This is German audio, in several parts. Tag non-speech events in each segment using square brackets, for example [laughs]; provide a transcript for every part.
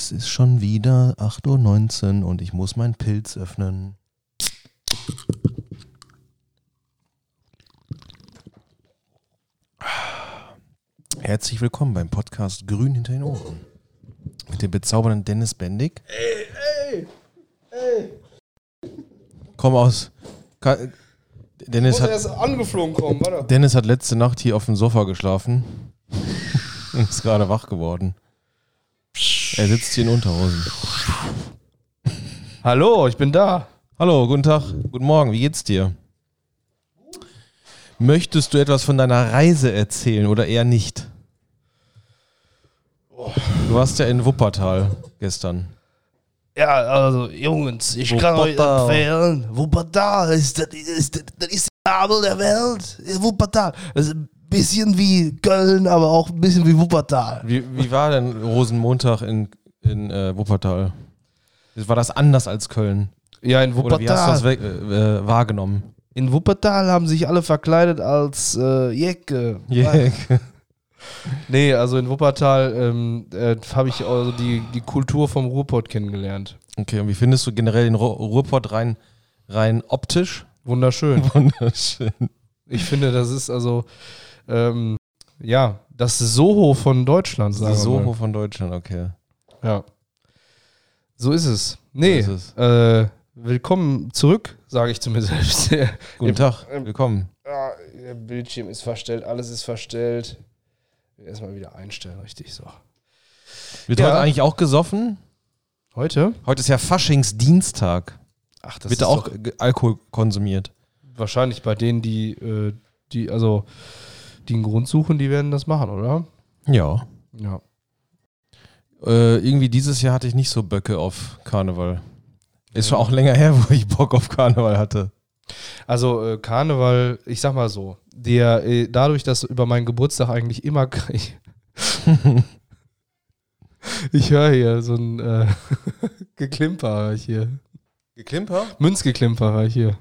Es ist schon wieder 8.19 Uhr und ich muss meinen Pilz öffnen. Herzlich willkommen beim Podcast Grün hinter den Ohren. Mit dem bezaubernden Dennis Bendig. Ey, ey, ey. Komm aus. Dennis hat, angeflogen kommen, warte. Dennis hat letzte Nacht hier auf dem Sofa geschlafen und [laughs] ist gerade wach geworden. Er sitzt hier in Unterhosen. Hallo, ich bin da. Hallo, guten Tag, guten Morgen, wie geht's dir? Möchtest du etwas von deiner Reise erzählen oder eher nicht? Du warst ja in Wuppertal gestern. Ja, also Jungs, ich kann euch Wuppertal. empfehlen, Wuppertal ist, das ist, das- das ist der Nabel der Welt. Wuppertal. Das ist bisschen wie Köln, aber auch ein bisschen wie Wuppertal. Wie, wie war denn Rosenmontag in, in äh, Wuppertal? War das anders als Köln? Ja, in Oder wie hast du das Wuppertal. äh, äh, wahrgenommen? In Wuppertal haben sich alle verkleidet als äh, Jecke. Yeah. [laughs] Nee, also in Wuppertal ähm, äh, habe ich also die, die Kultur vom Ruhrpott kennengelernt. Okay, und wie findest du generell den Ru Ruhrpott rein, rein optisch? Wunderschön. [laughs] Wunderschön. Ich finde, das ist also, ähm, ja, das Soho von Deutschland, sagen Das. Soho von Deutschland, okay. Ja. So ist es. Nee, So ist es. Äh, willkommen zurück, sage ich zu mir selbst. [laughs] Guten Tag, willkommen. Ah, der Bildschirm ist verstellt, alles ist verstellt. Erstmal wieder einstellen, richtig so. Wird Ja. heute eigentlich auch gesoffen? Heute? Heute ist ja Faschingsdienstag. Ach, das Wird ist da auch doch ge- Alkohol konsumiert? wahrscheinlich bei denen, die, äh, die, also, die einen Grund suchen, die werden das machen, oder? Ja. Ja. Äh, irgendwie dieses Jahr hatte ich nicht so Böcke auf Karneval. Ist schon auch länger her, [laughs] wo ich Bock auf Karneval hatte. Also äh, Karneval, ich sag mal so, der äh, dadurch, dass über meinen Geburtstag eigentlich immer ich, [laughs] ich höre hier so ein äh, [laughs] Geklimper hör ich hier. Geklimper? Münzgeklimper hör ich hier.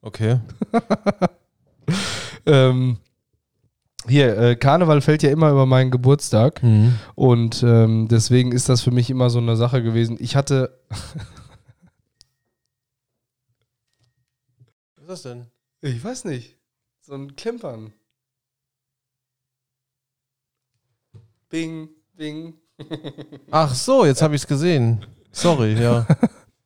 Okay. Ähm, hier, äh, Karneval fällt ja immer über meinen Geburtstag Mhm. und ähm, deswegen ist das für mich immer so eine Sache gewesen. Ich hatte, Was ist das denn? ich weiß nicht, so ein Klimpern. Bing, bing. [laughs] Ach so, jetzt habe ich es gesehen. Sorry, ja. [laughs]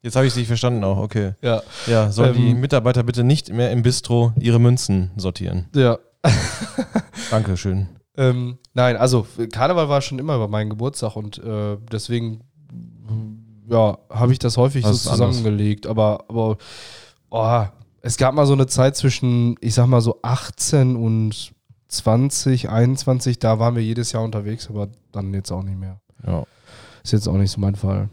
Jetzt habe ich es nicht verstanden auch, okay. Ja, Ja, sollen die Ähm, Mitarbeiter bitte nicht mehr im Bistro ihre Münzen sortieren? ja. [laughs] Dankeschön. Ähm, nein, also Karneval war schon immer über meinen Geburtstag und äh, deswegen ja, habe ich das häufig Das so zusammengelegt. Aber, aber oh, es gab mal so eine Zeit zwischen, ich sag mal so 18 und 20, 21, da waren wir jedes Jahr unterwegs, aber dann jetzt auch nicht mehr. Ja. Ist jetzt auch nicht so mein Fall.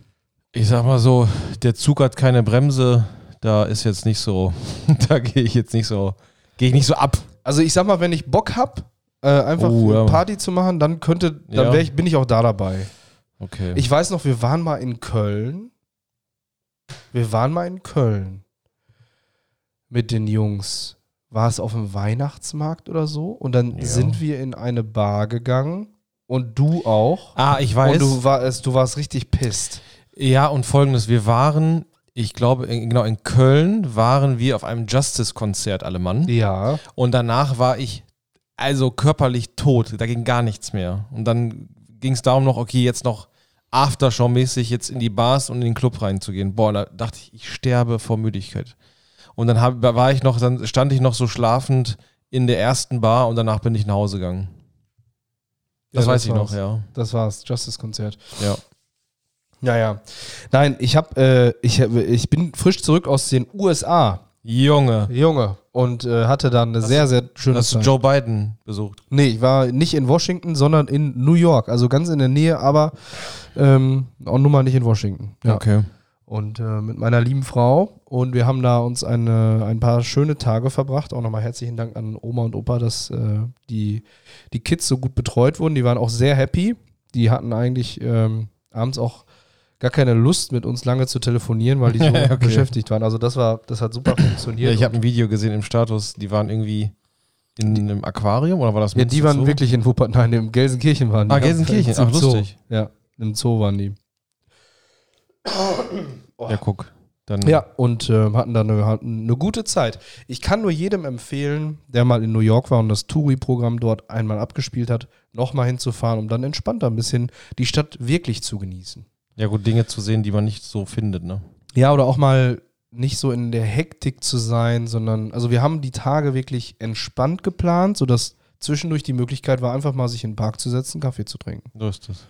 Ich sag mal so, der Zug hat keine Bremse, da ist jetzt nicht so, [laughs] da gehe ich jetzt nicht so, gehe ich nicht so ab. Also ich sag mal, wenn ich Bock hab, äh, einfach Oh, ja. Party zu machen, dann könnte, dann Ja. wär ich, bin ich auch da dabei. Okay. Ich weiß noch, wir waren mal in Köln. Wir waren mal in Köln mit den Jungs. War es auf dem Weihnachtsmarkt oder so? Und dann Ja. sind wir in eine Bar gegangen und du auch. ah, ich weiß. Und du, warst, du warst richtig pisst. ja, und folgendes, wir waren, ich glaube, in, genau in Köln waren wir auf einem Justice-Konzert alle Mann. Ja. Und danach war ich also körperlich tot, da ging gar nichts mehr. Und dann ging es darum noch, okay, jetzt noch Aftershow-mäßig jetzt in die Bars und in den Club reinzugehen. Boah, da dachte ich, ich sterbe vor Müdigkeit. Und dann hab, war ich noch, dann stand ich noch so schlafend in der ersten Bar und danach bin ich nach Hause gegangen. Das Ja, weiß ich noch, ja. Das war's, Justice-Konzert. Ja. Ja, ja. Nein, ich hab, äh, ich, hab, ich bin frisch zurück aus den USA, Junge, Junge, und äh, hatte dann eine sehr, sehr schöne hast du Zeit. Joe Biden besucht? Nee, ich war nicht in Washington, sondern in New York. Also ganz in der Nähe, aber ähm, auch nur mal nicht in Washington. Ja. Okay. Und äh, mit meiner lieben Frau. Und wir haben da uns eine, ein paar schöne Tage verbracht. Auch nochmal herzlichen Dank an Oma und Opa, dass äh, die, die Kids so gut betreut wurden. Die waren auch sehr happy. Die hatten eigentlich ähm, abends auch gar keine Lust, mit uns lange zu telefonieren, weil die so [laughs] Okay. beschäftigt waren. Also das war, das hat super funktioniert. Ja, ich habe ein Video gesehen im Status, die waren irgendwie In einem Aquarium oder war das Ja, die waren wirklich in Wuppertal, nein, in Gelsenkirchen waren die. Ah, Gelsenkirchen, Im ach, Zoo. lustig. Ja, im Zoo waren die. Ja, guck. Dann, Ja, und äh, hatten da eine, hatten eine gute Zeit. Ich kann nur jedem empfehlen, der mal in New York war und das Touri-Programm dort einmal abgespielt hat, nochmal hinzufahren, um dann entspannter ein bisschen die Stadt wirklich zu genießen. Ja, gut, Dinge zu sehen, die man nicht so findet, ne? Ja, oder auch mal nicht so in der Hektik zu sein, sondern, also wir haben die Tage wirklich entspannt geplant, sodass zwischendurch die Möglichkeit war, einfach mal sich in den Park zu setzen, Kaffee zu trinken. So ist es.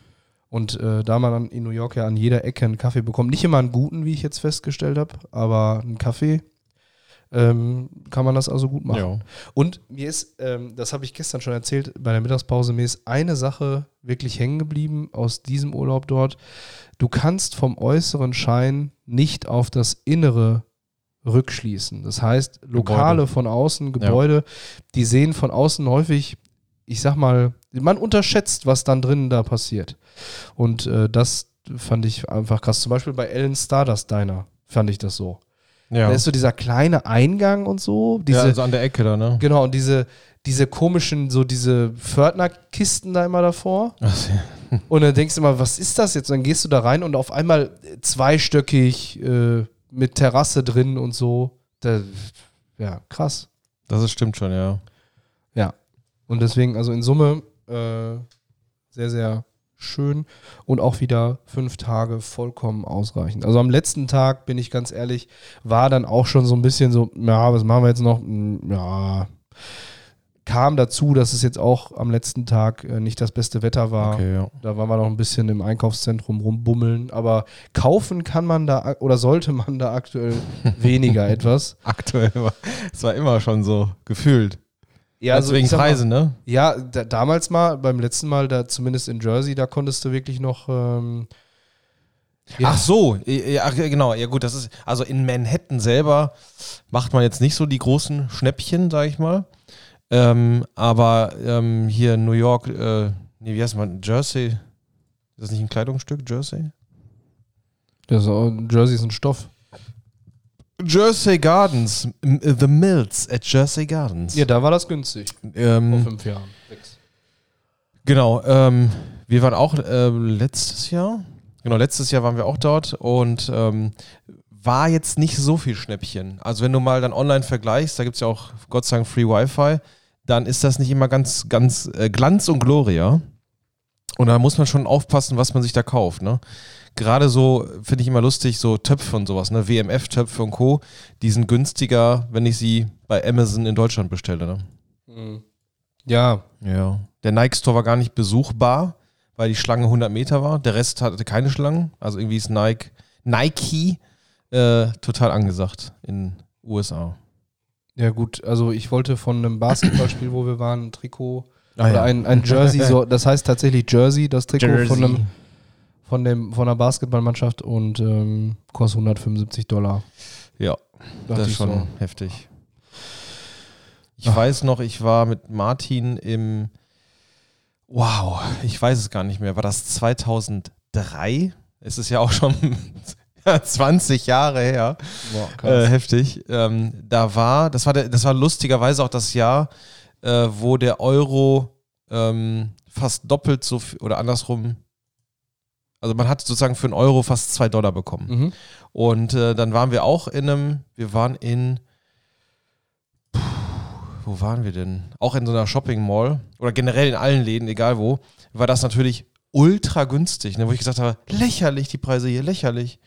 Und äh, da man dann in New York ja an jeder Ecke einen Kaffee bekommt, nicht immer einen guten, wie ich jetzt festgestellt habe, aber einen Kaffee, ähm, kann man das also gut machen. Ja. Und mir ist, ähm, das habe ich gestern schon erzählt bei der Mittagspause, mir ist eine Sache wirklich hängen geblieben aus diesem Urlaub dort. Du kannst vom äußeren Schein nicht auf das Innere rückschließen. Das heißt, Lokale Gebäude. von außen, Gebäude, die sehen von außen häufig, ich sag mal, man unterschätzt, was dann drinnen da passiert. Und äh, das fand ich einfach krass. Zum Beispiel bei Ellen Stardust Diner fand ich das so. Ja. Da ist so dieser kleine Eingang und so. Diese, ja, also an der Ecke da, ne? Genau, und diese, diese komischen, so diese Pförtnerkisten da immer davor. Ach, ja. [laughs] Und dann denkst du immer, was ist das jetzt? Und dann gehst du da rein und auf einmal zweistöckig äh, mit Terrasse drin und so. Da, ja, krass. Das ist, stimmt schon, ja. Ja. Und deswegen, also in Summe, äh, sehr, sehr schön und auch wieder fünf Tage vollkommen ausreichend. Also am letzten Tag, bin ich ganz ehrlich, war dann auch schon so ein bisschen so, ja, was machen wir jetzt noch? Hm, Ja, kam dazu, dass es jetzt auch am letzten Tag äh, nicht das beste Wetter war. Okay, ja. Da waren wir noch ein bisschen im Einkaufszentrum rumbummeln, aber kaufen kann man da oder sollte man da aktuell [laughs] weniger etwas. Aktuell war es war immer schon so gefühlt. Ja, also wegen sag mal, Preisen, ne? Ja, da, damals mal, beim letzten Mal, da zumindest in Jersey, da konntest du wirklich noch. Ähm, ja, Ach so, ja, genau, ja gut, das ist, also in Manhattan selber macht man jetzt nicht so die großen Schnäppchen, sag ich mal. Ähm, aber ähm, hier in New York, äh, nee, wie heißt man, Jersey, ist das nicht ein Kleidungsstück, Jersey? das ist auch, Jersey ist ein Stoff. Jersey Gardens, The Mills at Jersey Gardens. Ja, da war das günstig. Vor Ähm, fünf Jahren. Sechs. Genau, ähm, wir waren auch äh, letztes Jahr, genau, letztes Jahr waren wir auch dort und ähm, war jetzt nicht so viel Schnäppchen. Also wenn du mal dann online vergleichst, da gibt es ja auch Gott sei Dank Free Wi-Fi, dann ist das nicht immer ganz, ganz äh, Glanz und Gloria. Und da muss man schon aufpassen, was man sich da kauft, ne? Gerade so, finde ich immer lustig, so Töpfe und sowas, ne? WMF-Töpfe und Co., die sind günstiger, wenn ich sie bei Amazon in Deutschland bestelle, ne? Mhm. Ja, Ja. Der Nike Store war gar nicht besuchbar, weil die Schlange 100 Meter war. Der Rest hatte keine Schlangen. Also irgendwie ist Nike, Nike äh, total angesagt in USA. ja gut. Also ich wollte von einem Basketballspiel, wo wir waren, ein Trikot Ah, oder ein, ein Jersey, so, [laughs] das heißt tatsächlich Jersey, das Trikot von einem von dem von einer Basketballmannschaft und ähm, kostet 175 Dollar. Ja, Dachte das ist schon so. heftig. Ich weiß noch, ich war mit Martin im. Wow, ich weiß es gar nicht mehr. War das 2003? Es ist ja auch schon [laughs] 20 Jahre her. Boah, Äh, heftig. Ähm, da war, das war, der, das war lustigerweise auch das Jahr, äh, wo der Euro ähm, fast doppelt so viel, oder andersrum, also man hat sozusagen für einen Euro fast zwei Dollar bekommen. mhm. Und äh, dann waren wir auch in einem, wir waren in, puh, wo waren wir denn? Auch in so einer Shopping Mall oder generell in allen Läden, egal wo, war das natürlich ultra günstig, ne, wo ich gesagt habe, lächerlich die Preise hier, lächerlich.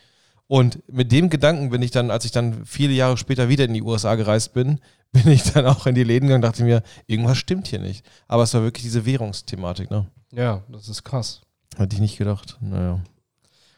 Und mit dem Gedanken bin ich dann, als ich dann viele Jahre später wieder in die USA gereist bin, [laughs] bin ich dann auch in die Läden gegangen und dachte mir, irgendwas stimmt hier nicht. Aber es war wirklich diese Währungsthematik, ne? Ja, das ist krass. Hatte ich nicht gedacht. Naja.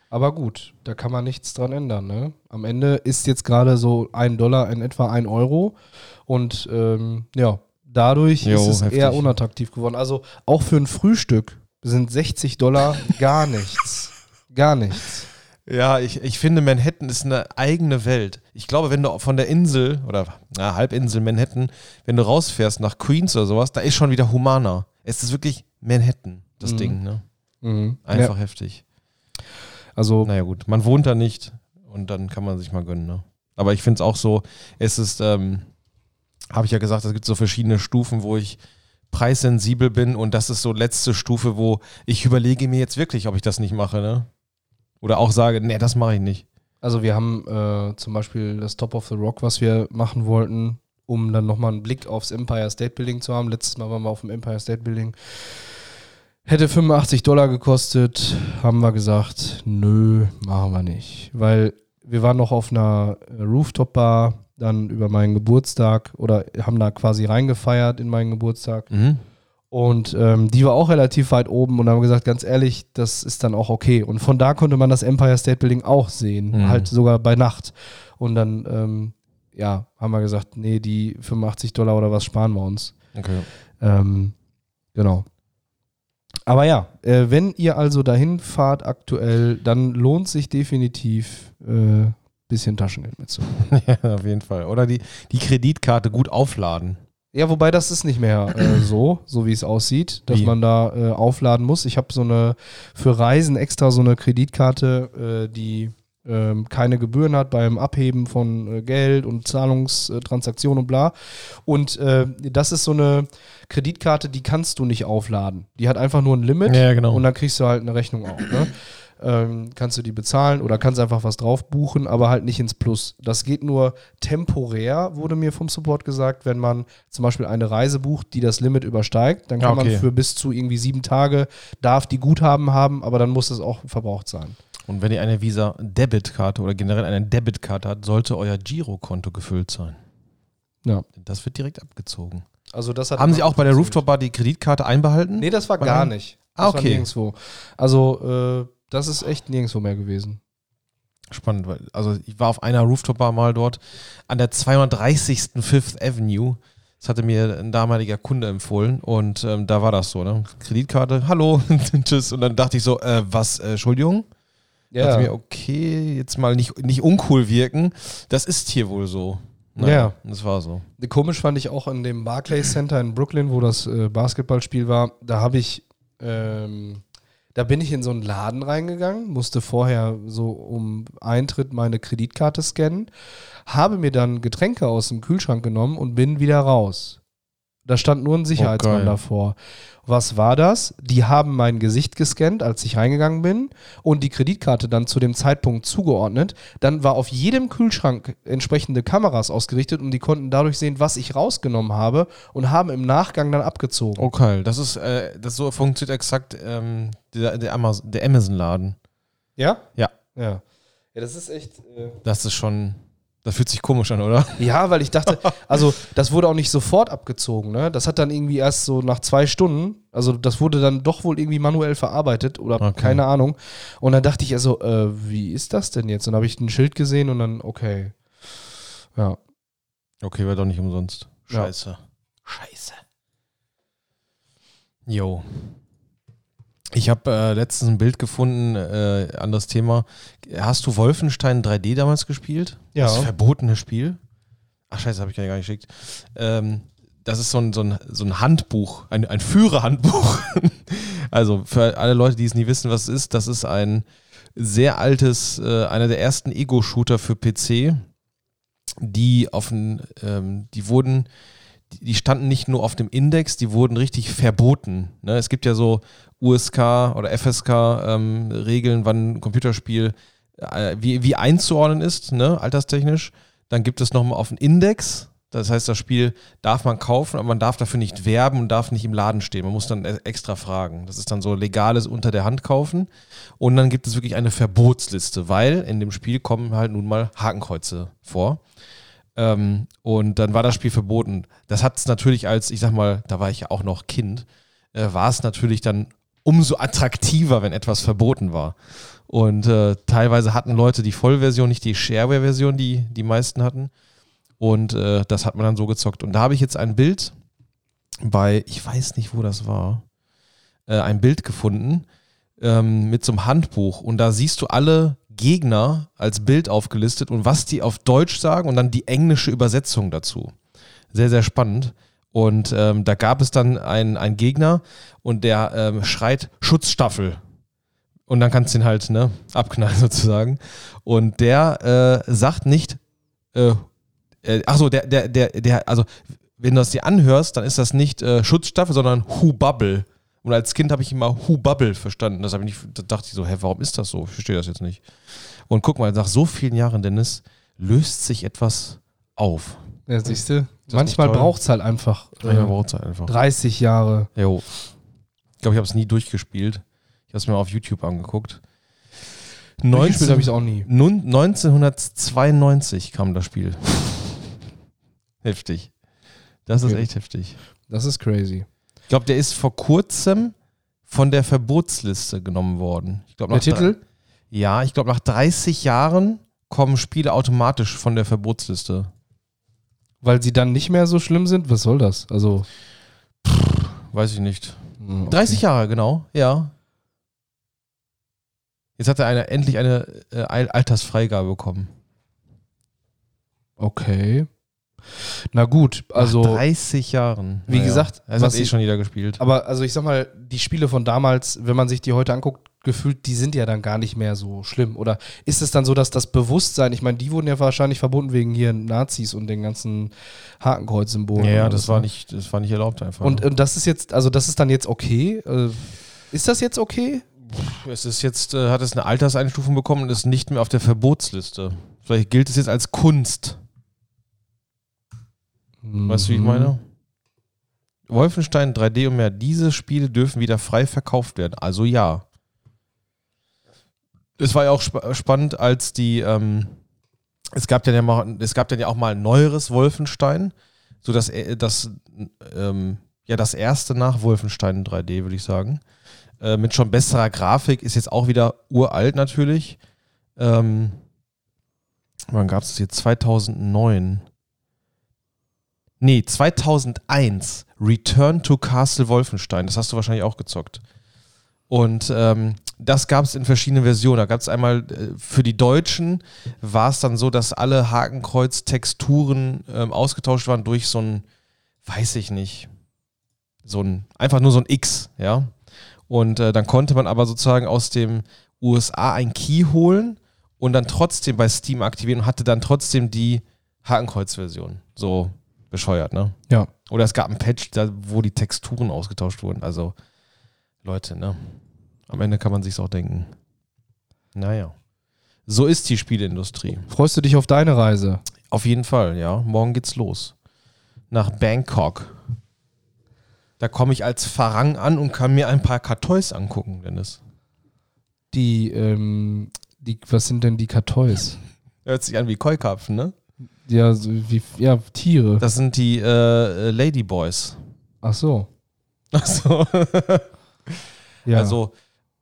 Aber gut, da kann man nichts dran ändern. Ne? Am Ende ist jetzt gerade so ein Dollar in etwa ein Euro. Und ähm, ja, dadurch Jo, ist es heftig. eher unattraktiv geworden. Also auch für ein Frühstück sind 60 Dollar gar nichts. Gar nichts. Ja, ich, ich finde, Manhattan ist eine eigene Welt. Ich glaube, wenn du von der Insel oder na, Halbinsel Manhattan, wenn du rausfährst nach Queens oder sowas, da ist schon wieder humaner. Es ist wirklich Manhattan, das Mhm. Ding, ne? Mhm. Einfach Ja, heftig. also, Naja, gut. Man wohnt da nicht und dann kann man sich mal gönnen, ne? Aber ich finde es auch so, es ist, ähm, habe ich ja gesagt, es gibt so verschiedene Stufen, wo ich preissensibel bin und das ist so letzte Stufe, wo ich überlege mir jetzt wirklich, ob ich das nicht mache, ne? Oder auch sage, nee, das mache ich nicht. Also wir haben äh, zum Beispiel das Top of the Rock, was wir machen wollten, um dann nochmal einen Blick aufs Empire State Building zu haben. Letztes Mal waren wir auf dem Empire State Building. Hätte 85 Dollar gekostet, haben wir gesagt, nö, machen wir nicht. Weil wir waren noch auf einer Rooftop-Bar, dann über meinen Geburtstag oder haben da quasi reingefeiert in meinen Geburtstag. Mhm. Und ähm, die war auch relativ weit oben und haben gesagt, ganz ehrlich, das ist dann auch okay. Und von da konnte man das Empire State Building auch sehen, Mhm. halt sogar bei Nacht. Und dann, ähm, ja, haben wir gesagt, nee, die 85 Dollar oder was sparen wir uns. Okay. Ähm, genau. Aber ja, äh, wenn ihr also dahin fahrt aktuell, dann lohnt sich definitiv äh, bisschen Taschengeld mitzunehmen. [laughs] ja, auf jeden Fall. Oder die, die Kreditkarte gut aufladen. Ja, wobei das ist nicht mehr äh, [clears throat] so, so wie es aussieht, dass Wie? man da äh, aufladen muss. Ich habe so eine für Reisen extra so eine Kreditkarte, äh, die keine Gebühren hat beim Abheben von äh, Geld und Zahlungstransaktionen und bla. Und äh, das ist so eine Kreditkarte, die kannst du nicht aufladen. Die hat einfach nur ein Limit Ja, genau. und dann kriegst du halt eine Rechnung auch. Ne? Ähm, kannst du die bezahlen oder kannst einfach was drauf buchen, aber halt nicht ins Plus. Das geht nur temporär, wurde mir vom Support gesagt, wenn man zum Beispiel eine Reise bucht, die das Limit übersteigt, dann kann Ja, okay. man für bis zu irgendwie sieben Tage darf die Guthaben haben, aber dann muss es auch verbraucht sein. Und wenn ihr eine Visa-Debitkarte oder generell eine Debitkarte habt, sollte euer Girokonto gefüllt sein. Ja. Das wird direkt abgezogen. Also das hat Haben Sie auch bei der. Rooftop Bar die Kreditkarte einbehalten? Nee, das war Bei gar einem? nicht. Ah, Das war okay. nirgendwo. Also, äh, das ist echt nirgendwo mehr gewesen. Spannend, weil, also ich war auf einer Rooftop-Bar mal dort an der 230. Fifth Avenue. Das hatte mir ein damaliger Kunde empfohlen und ähm, da war das so, ne? Kreditkarte, hallo, [laughs] tschüss. Und dann dachte ich so, äh, was, äh, Entschuldigung? Dachte mir, okay, jetzt mal nicht, nicht uncool wirken. Das ist hier wohl so. Ja. Das war so. Komisch fand ich auch in dem Barclays Center in Brooklyn, wo das äh, Basketballspiel war. Da habe ich, ähm, da bin ich in so einen Laden reingegangen, musste vorher so um Eintritt meine Kreditkarte scannen, habe mir dann Getränke aus dem Kühlschrank genommen und bin wieder raus. Da stand nur ein Sicherheitsmann geil. davor. Was war das? Die haben mein Gesicht gescannt, als ich reingegangen bin und die Kreditkarte dann zu dem Zeitpunkt zugeordnet. Dann war auf jedem Kühlschrank entsprechende Kameras ausgerichtet und die konnten dadurch sehen, was ich rausgenommen habe und haben im Nachgang dann abgezogen. Okay, das ist, äh, das so funktioniert exakt ähm, der, der Amazon-Laden. Ja? Ja. Ja. Ja, das ist echt. Äh Das ist schon, das fühlt sich komisch an, oder? ja, weil ich dachte, [laughs] also das wurde auch nicht sofort abgezogen, ne? Das hat dann irgendwie erst so nach zwei Stunden, also das wurde dann doch wohl irgendwie manuell verarbeitet oder Okay. keine Ahnung. Und dann dachte ich also, äh, wie ist das denn jetzt? Und dann habe ich ein Schild gesehen und dann, okay. Ja. Okay, war doch nicht umsonst. Ja. Scheiße. Scheiße. Jo. Ich habe äh, letztens ein Bild gefunden, äh, anderes Thema. Hast du Wolfenstein 3D damals gespielt? Ja. Das verbotene Spiel? Ach scheiße, habe ich gar nicht geschickt. Ähm, das ist so ein, so ein, so ein Handbuch, ein, ein Führerhandbuch. [laughs] also für alle Leute, die es nie wissen, was es ist, das ist ein sehr altes, äh, einer der ersten Ego-Shooter für PC, die auf den, ähm, die wurden, die, standen nicht nur auf dem Index, die wurden richtig verboten. Ne? Es gibt ja so USK oder FSK-Regeln, wann ein Computerspiel äh, wie, wie einzuordnen ist, ne? alterstechnisch. Dann gibt es nochmal auf den Index. Das heißt, das Spiel darf man kaufen, aber man darf dafür nicht werben und darf nicht im Laden stehen. Man muss dann e- extra fragen. Das ist dann so legales unter der Hand kaufen. Und dann gibt es wirklich eine Verbotsliste, weil in dem Spiel kommen halt nun mal Hakenkreuze vor. Ähm, und dann war das Spiel verboten. Das hat es natürlich als, ich sag mal, da war ich ja auch noch Kind, äh, war es natürlich dann umso attraktiver, wenn etwas verboten war. Und äh, teilweise hatten Leute die Vollversion, nicht die Shareware-Version, die die meisten hatten. Und äh, das hat man dann so gezockt. Und da habe ich jetzt ein Bild bei, ich weiß nicht, wo das war, äh, ein Bild gefunden ähm, mit so einem Handbuch. Und da siehst du alle Gegner als Bild aufgelistet und was die auf Deutsch sagen und dann die englische Übersetzung dazu. Sehr, sehr spannend. Und ähm, da gab es dann einen, einen Gegner und der ähm, schreit Schutzstaffel. Und dann kannst du ihn halt ne, abknallen [laughs] sozusagen. Und der äh, sagt nicht, äh, Äh, der, der, der, der, also, wenn du das dir anhörst, dann ist das nicht äh, Schutzstaffel, sondern Who Bubble. Und als Kind habe ich immer Who Bubble verstanden. Das ich nicht, da dachte ich so, hä, warum ist das so? Ich verstehe das jetzt nicht. Und guck mal, nach so vielen Jahren, Dennis, löst sich etwas auf. Ja, siehst du? Manchmal braucht es halt einfach, äh, Manchmal braucht's halt einfach. 30 Jahre. Jo. Ich glaube, ich habe es nie durchgespielt. Ich habe es mir auf YouTube angeguckt. Durchgespielt habe ich auch nie. Nun, 1992 kam das Spiel. [laughs] heftig. Das ist Okay. echt heftig. Das ist crazy. Ich glaube, der ist vor kurzem von der Verbotsliste genommen worden. Ich glaub, Der drei- Titel? Ja, ich glaube, nach 30 Jahren kommen Spiele automatisch von der Verbotsliste. Weil sie dann nicht mehr so schlimm sind? Was soll das? Also. Weiß ich nicht. hm, okay. 30 Jahre, genau, ja. Jetzt hat er eine, endlich eine äh, Al- Altersfreigabe bekommen. Okay. Na gut, also. Nach 30 Jahren. Wie gesagt, das was hat eh schon jeder gespielt. Aber also ich sag mal, die Spiele von damals, wenn man sich die heute anguckt, gefühlt, die sind ja dann gar nicht mehr so schlimm. Oder ist es dann so, dass das Bewusstsein, ich meine, die wurden ja wahrscheinlich verbunden wegen hier Nazis und den ganzen Hakenkreuz-Symbolen. Ja, ja, das war ne? nicht, das war nicht erlaubt einfach. Und, und das ist jetzt, also das ist dann jetzt okay. Äh, ist das jetzt okay? es ist jetzt, äh, hat es eine Alterseinstufung bekommen und ist nicht mehr auf der Verbotsliste. Vielleicht gilt es jetzt als Kunst. Weißt du, wie ich Mhm. meine? Wolfenstein 3D und mehr. Diese Spiele dürfen wieder frei verkauft werden. Also ja. Es war ja auch spa spannend, als die, ähm, es gab dann ja mal, es gab dann ja auch mal ein neueres Wolfenstein, so dass äh, das, ähm, ja das erste nach Wolfenstein 3D, würde ich sagen, äh, mit schon besserer Grafik, ist jetzt auch wieder uralt natürlich. Ähm, wann gab es das jetzt? 2009. Nee, 2001 Return to Castle Wolfenstein. Das hast du wahrscheinlich auch gezockt. Und ähm, das gab es in verschiedenen Versionen. Da gab es einmal äh, für die Deutschen war es dann so, dass alle Hakenkreuz-Texturen ähm, ausgetauscht waren durch so ein, weiß ich nicht, so ein, einfach nur so ein X, ja. Und äh, dann konnte man aber sozusagen aus dem USA ein Key holen und dann trotzdem bei Steam aktivieren und hatte dann trotzdem die Hakenkreuz-Version. So bescheuert, ne? Ja. Oder es gab ein Patch, da, wo die Texturen ausgetauscht wurden. Also, Leute, ne? Am Ende kann man sich's auch denken. Naja. So ist die Spieleindustrie. Freust du dich auf deine Reise? Auf jeden Fall, ja. Morgen geht's los. Nach Bangkok. Da komme ich als Farang an und kann mir ein paar Kartois angucken, Dennis. Die, ähm, die, was sind denn die Kartois? Hört sich an wie Keukarpfen, ne? Ja, so wie, ja, Tiere. Das sind die äh, äh, Ladyboys. Ach so. [laughs] Achso. Ja. Also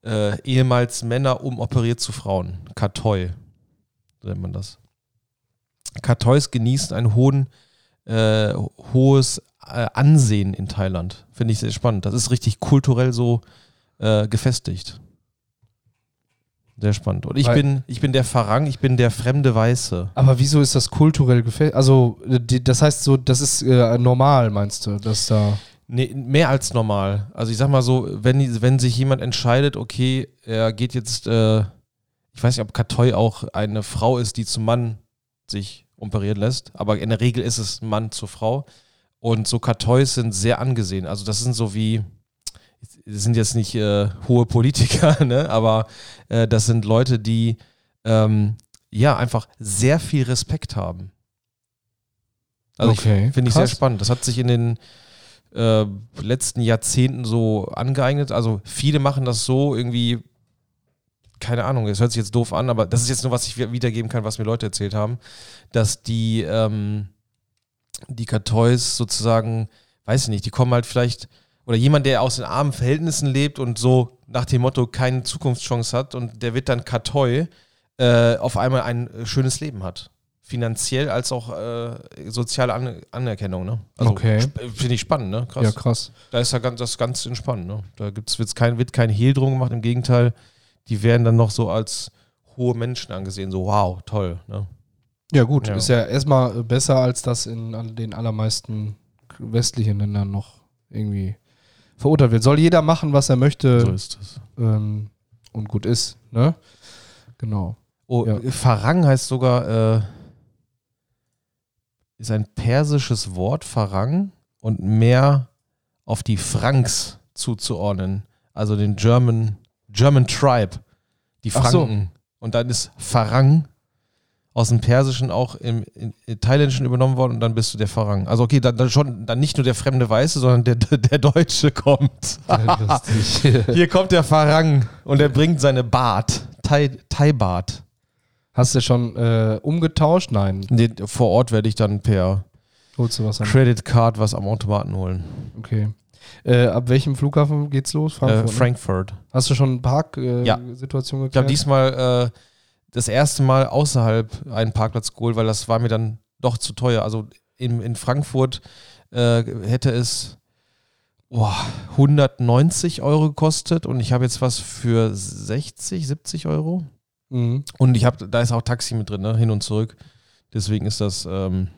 äh, ehemals Männer umoperiert zu Frauen. Kartoi nennt man das. Kartois genießen ein hohen, äh, hohes äh, Ansehen in Thailand. Finde ich sehr spannend. Das ist richtig kulturell so äh, gefestigt. Sehr spannend. Und ich Weil- bin, ich bin der Farang, ich bin der fremde Weiße. Aber wieso ist das kulturell gefällt? Also, die, das heißt so, das ist äh, normal, meinst du, dass da. Nee, mehr als normal. Also ich sag mal so, wenn, wenn sich jemand entscheidet, okay, er geht jetzt, äh, ich weiß nicht, ob Katoi auch eine Frau ist, die zum Mann sich operieren lässt, aber in der Regel ist es Mann zur Frau. Und so Katois sind sehr angesehen. Also das sind so wie, das sind jetzt nicht äh, hohe Politiker, [laughs] ne? aber äh, das sind Leute, die ähm, ja einfach sehr viel Respekt haben. Also Okay, finde ich sehr spannend. Das hat sich in den äh, letzten Jahrzehnten so angeeignet. Also viele machen das so irgendwie, keine Ahnung, das hört sich jetzt doof an, aber das ist jetzt nur, was ich wi- wiedergeben kann, was mir Leute erzählt haben, dass die, ähm, die Kartois sozusagen, weiß ich nicht, die kommen halt vielleicht, oder jemand, der aus den armen Verhältnissen lebt und so nach dem Motto keine Zukunftschance hat und der wird dann Kartoi, äh, auf einmal ein äh, schönes Leben hat. Finanziell als auch äh, soziale An Anerkennung, ne? Also Okay. finde ich spannend, ne? Krass. Ja, krass. Da ist ja ganz, das ganz entspannt, ne? Da gibt's, wird's kein, wird kein Hehl drum gemacht, im Gegenteil, die werden dann noch so als hohe Menschen angesehen, so wow, toll, ne? Ja, gut. Ja. Ist ja erstmal besser, als das in den allermeisten westlichen Ländern noch irgendwie verurteilt wird. Soll jeder machen, was er möchte So ist es. ähm, und gut ist, ne? Genau. Oh, Ja. Farang heißt sogar äh, ist ein persisches Wort, Farang, und mehr auf die Franks zuzuordnen. Also den German, German Tribe, die Ach so. Franken. Und dann ist Farang aus dem Persischen auch im, im, im Thailändischen übernommen worden und dann bist du der Farang. Also okay, dann, dann schon dann nicht nur der fremde Weiße, sondern der, der Deutsche kommt. [laughs] Hier kommt der Farang und er bringt seine Bart, Thai, Thai-Bart. Hast du schon äh, umgetauscht? Nein. Nee, vor Ort werde ich dann per Holst du was an? Credit Card was am Automaten holen. Okay. Äh, ab welchem Flughafen geht's los? Äh, Frankfurt. ne? Frankfurt. Hast du schon eine Parksituation äh, Ja. Situation Ich habe geklärt? diesmal äh, das erste Mal außerhalb einen Parkplatz geholt, weil das war mir dann doch zu teuer. Also in, in Frankfurt äh, hätte es boah, 190 Euro gekostet und ich habe jetzt was für 60, 70 Euro. Mhm. Und ich habe, da ist auch Taxi mit drin, ne? hin und zurück. Deswegen ist das ähm,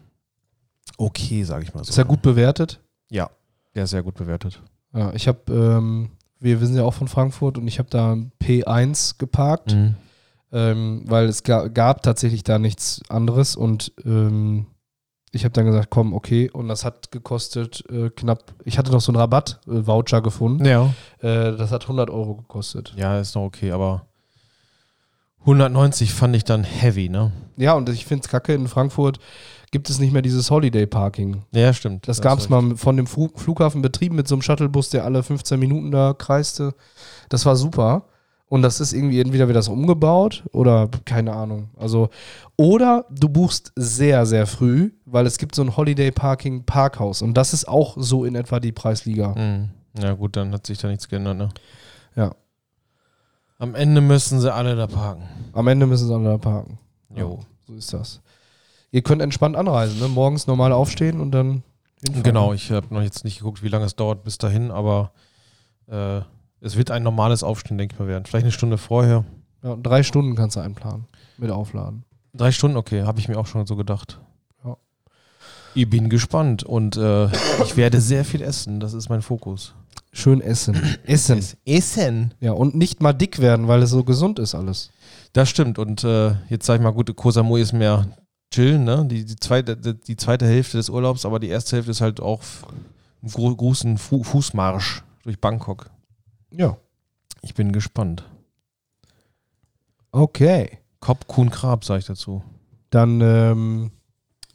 okay, sage ich mal so. Ist ja gut bewertet. Ja, der ist sehr gut bewertet. Ja, ich habe, ähm, wir, wir sind ja auch von Frankfurt und ich habe da ein P1 geparkt, Mhm. Ähm, weil es ga, gab tatsächlich da nichts anderes und ich habe dann gesagt, komm, okay. Und das hat gekostet äh, knapp, ich hatte noch so einen Rabatt-Voucher gefunden. Ja. Äh, das hat 100 Euro gekostet. Ja, ist noch okay, aber 190 fand ich dann heavy, ne? Ja, und ich finde es kacke, in Frankfurt gibt es nicht mehr dieses Holiday-Parking. Ja, stimmt. Das Da gab es mal von dem Flug, Flughafen betrieben mit so einem Shuttlebus, der alle 15 Minuten da kreiste. Das war super. Und das ist irgendwie entweder wird das umgebaut oder keine Ahnung. Also, oder du buchst sehr, sehr früh, weil es gibt so ein Holiday Parking Parkhaus. Und das ist auch so in etwa die Preisliga. Mhm. Ja, gut, dann hat sich da nichts geändert, ne? Ja. Am Ende müssen sie alle da parken. Am Ende müssen sie alle da parken. Jo. So ist das. Ihr könnt entspannt anreisen, ne? Morgens normal aufstehen und dann. hinfahren. Genau, ich habe noch jetzt nicht geguckt, wie lange es dauert bis dahin, aber äh, es wird ein normales Aufstehen, denke ich mal, werden. Vielleicht eine Stunde vorher. Ja, und drei Stunden kannst du einplanen. Mit Aufladen. Drei Stunden, okay, habe ich mir auch schon so gedacht. Ja. Ich bin gespannt und äh, ich werde sehr viel essen. Das ist mein Fokus. Schön essen. Essen. Essen? Ja, und nicht mal dick werden, weil es so gesund ist alles. Das stimmt. Und äh, jetzt sage ich mal, gut, Koh Samui ist mehr chillen, ne? Die, die, zweite, die, zweite Hälfte des Urlaubs, aber die erste Hälfte ist halt auch ein gro großen Fu Fußmarsch durch Bangkok. Ja. Ich bin gespannt. Okay. Kop Kuhn Krab, sage ich dazu. Dann, ähm,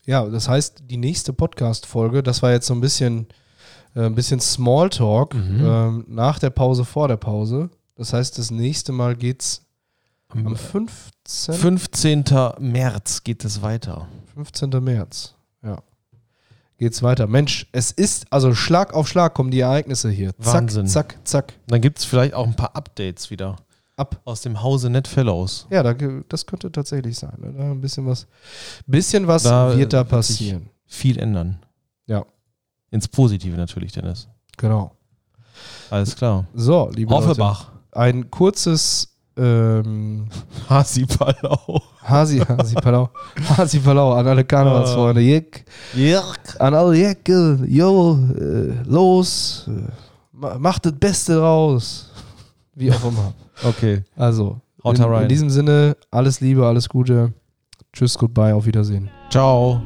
ja, das heißt, die nächste Podcast-Folge, das war jetzt so ein bisschen, äh, ein bisschen Smalltalk Mhm. ähm, nach der Pause, vor der Pause. Das heißt, das nächste Mal geht's am Am 15. 15. März geht es weiter. 15. März. Ja. Geht's weiter. Mensch, es ist, also Schlag auf Schlag kommen die Ereignisse hier. Wahnsinn. Zack, zack, zack. Dann gibt es vielleicht auch ein paar Updates wieder Ab. aus dem Hause Net Fellows. Ja, da, das könnte tatsächlich sein. Ne? Da ein bisschen was, bisschen was Da wird da wird passieren. Viel ändern. Ja. Ins Positive natürlich, Dennis. Genau. Alles klar. So, liebe Offenbach. Leute, ein kurzes ähm, [laughs] Hasi Palau. Hasi, Hasi Palau, Hasi Palau an alle Karnevalsfreunde. Jeck, Jirk. an alle Jecke, jo, äh, los, ma- macht das Beste raus. Wie auch immer. [laughs] Okay. Also, Haut in, rein. in diesem Sinne, alles Liebe, alles Gute. Tschüss, goodbye, auf Wiedersehen. Ciao.